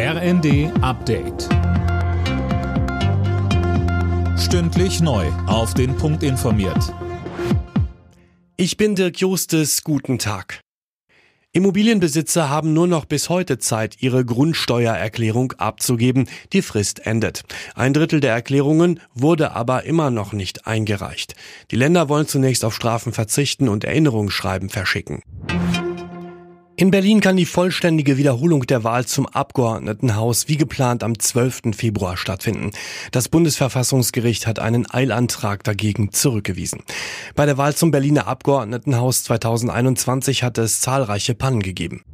RND Update. Stündlich neu. Auf den Punkt informiert. Ich bin Dirk Justes. Guten Tag. Immobilienbesitzer haben nur noch bis heute Zeit, ihre Grundsteuererklärung abzugeben. Die Frist endet. Ein Drittel der Erklärungen wurde aber immer noch nicht eingereicht. Die Länder wollen zunächst auf Strafen verzichten und Erinnerungsschreiben verschicken. In Berlin kann die vollständige Wiederholung der Wahl zum Abgeordnetenhaus wie geplant am 12. Februar stattfinden. Das Bundesverfassungsgericht hat einen Eilantrag dagegen zurückgewiesen. Bei der Wahl zum Berliner Abgeordnetenhaus 2021 hatte es zahlreiche Pannen gegeben.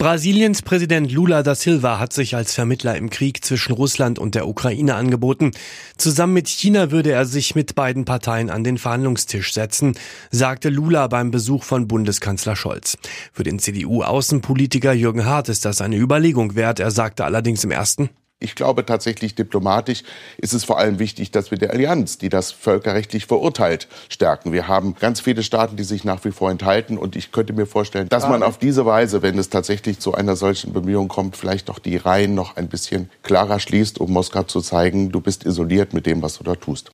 Brasiliens Präsident Lula da Silva hat sich als Vermittler im Krieg zwischen Russland und der Ukraine angeboten. Zusammen mit China würde er sich mit beiden Parteien an den Verhandlungstisch setzen, sagte Lula beim Besuch von Bundeskanzler Scholz. Für den CDU-Außenpolitiker Jürgen Hart ist das eine Überlegung wert. Er sagte allerdings im ersten, ich glaube tatsächlich, diplomatisch ist es vor allem wichtig, dass wir die Allianz, die das völkerrechtlich verurteilt, stärken. Wir haben ganz viele Staaten, die sich nach wie vor enthalten. Und ich könnte mir vorstellen, dass man auf diese Weise, wenn es tatsächlich zu einer solchen Bemühung kommt, vielleicht doch die Reihen noch ein bisschen klarer schließt, um Moskau zu zeigen, du bist isoliert mit dem, was du da tust.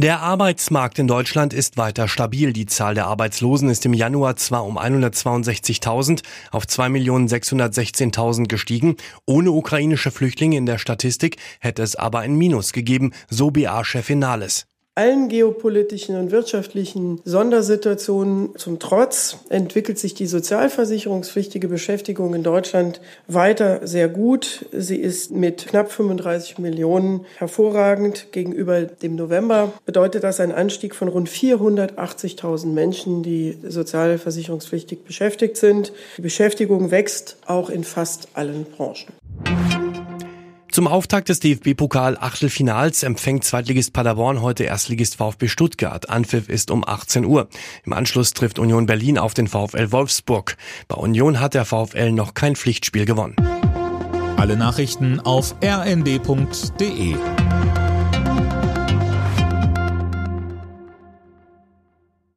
Der Arbeitsmarkt in Deutschland ist weiter stabil. Die Zahl der Arbeitslosen ist im Januar zwar um 162.000 auf 2.616.000 gestiegen. Ohne ukrainische Flüchtlinge in der Statistik hätte es aber ein Minus gegeben, so BA-Chefin Nahles. Allen geopolitischen und wirtschaftlichen Sondersituationen zum Trotz entwickelt sich die sozialversicherungspflichtige Beschäftigung in Deutschland weiter sehr gut. Sie ist mit knapp 35 Millionen hervorragend. Gegenüber dem November bedeutet das ein Anstieg von rund 480.000 Menschen, die sozialversicherungspflichtig beschäftigt sind. Die Beschäftigung wächst auch in fast allen Branchen. Zum Auftakt des DFB-Pokal-Achtelfinals empfängt Zweitligist Paderborn heute Erstligist VfB Stuttgart. Anpfiff ist um 18 Uhr. Im Anschluss trifft Union Berlin auf den VfL Wolfsburg. Bei Union hat der VfL noch kein Pflichtspiel gewonnen. Alle Nachrichten auf rnd.de